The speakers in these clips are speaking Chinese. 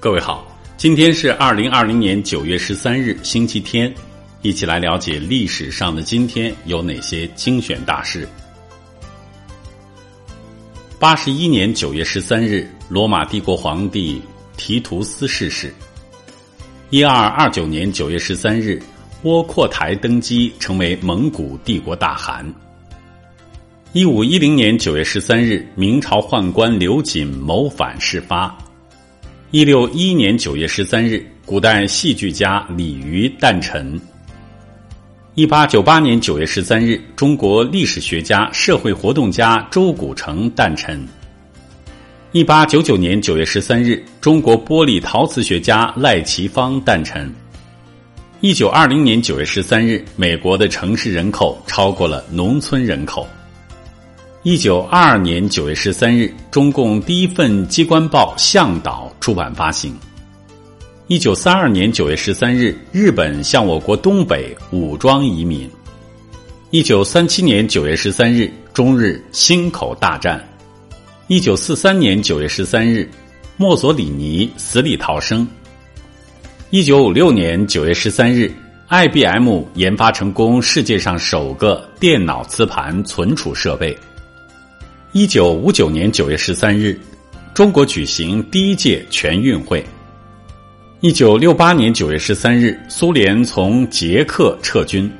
各位好，今天是二零二零年九月十三日，星期天，一起来了解历史上的今天有哪些精选大事。八十一年九月十三日，罗马帝国皇帝提图斯逝世。一二二九年九月十三日，窝阔台登基，成为蒙古帝国大汗。一五一零年九月十三日，明朝宦官刘瑾谋反事发。一六一一年九月十三日，古代戏剧家李渔诞辰。一八九八年九月十三日，中国历史学家、社会活动家周古城诞辰。一八九九年九月十三日，中国玻璃陶瓷学家赖其芳诞辰。一九二零年九月十三日，美国的城市人口超过了农村人口。一九二二年九月十三日，中共第一份机关报《向导》出版发行。一九三二年九月十三日，日本向我国东北武装移民。一九三七年九月十三日，中日忻口大战。一九四三年九月十三日，墨索里尼死里逃生。一九五六年九月十三日，IBM 研发成功世界上首个电脑磁盘存储设备。一九五九年九月十三日，中国举行第一届全运会。一九六八年九月十三日，苏联从捷克撤军。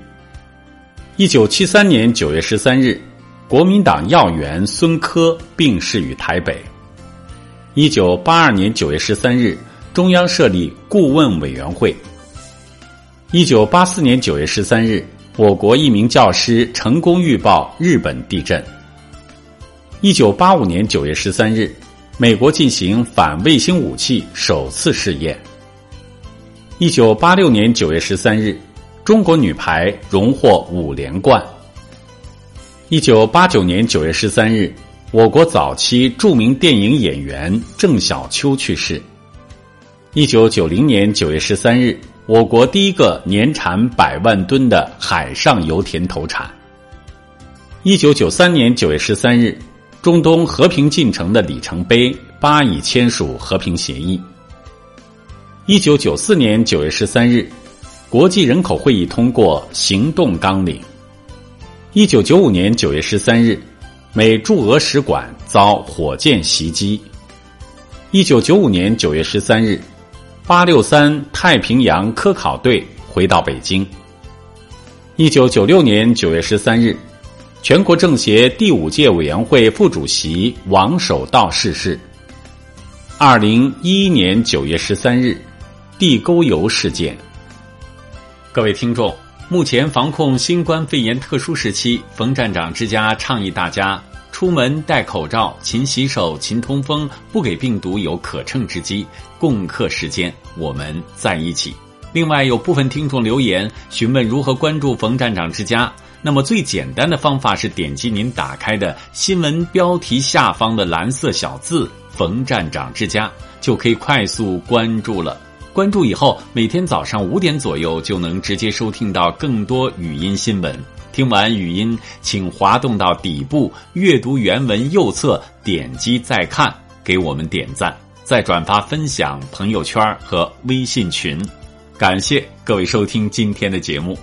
一九七三年九月十三日，国民党要员孙科病逝于台北。一九八二年九月十三日，中央设立顾问委员会。一九八四年九月十三日，我国一名教师成功预报日本地震。一九八五年九月十三日，美国进行反卫星武器首次试验。一九八六年九月十三日，中国女排荣获五连冠。一九八九年九月十三日，我国早期著名电影演员郑晓秋去世。一九九零年九月十三日，我国第一个年产百万吨的海上油田投产。一九九三年九月十三日。中东和平进程的里程碑，巴以签署和平协议。一九九四年九月十三日，国际人口会议通过行动纲领。一九九五年九月十三日，美驻俄使馆遭火箭袭击。一九九五年九月十三日，八六三太平洋科考队回到北京。一九九六年九月十三日。全国政协第五届委员会副主席王守道逝世。二零一一年九月十三日，地沟油事件。各位听众，目前防控新冠肺炎特殊时期，冯站长之家倡议大家出门戴口罩、勤洗手、勤通风，不给病毒有可乘之机。共克时艰，我们在一起。另外，有部分听众留言询问如何关注冯站长之家。那么最简单的方法是点击您打开的新闻标题下方的蓝色小字“冯站长之家”，就可以快速关注了。关注以后，每天早上五点左右就能直接收听到更多语音新闻。听完语音，请滑动到底部阅读原文右侧，点击再看，给我们点赞，再转发分享朋友圈和微信群。感谢各位收听今天的节目。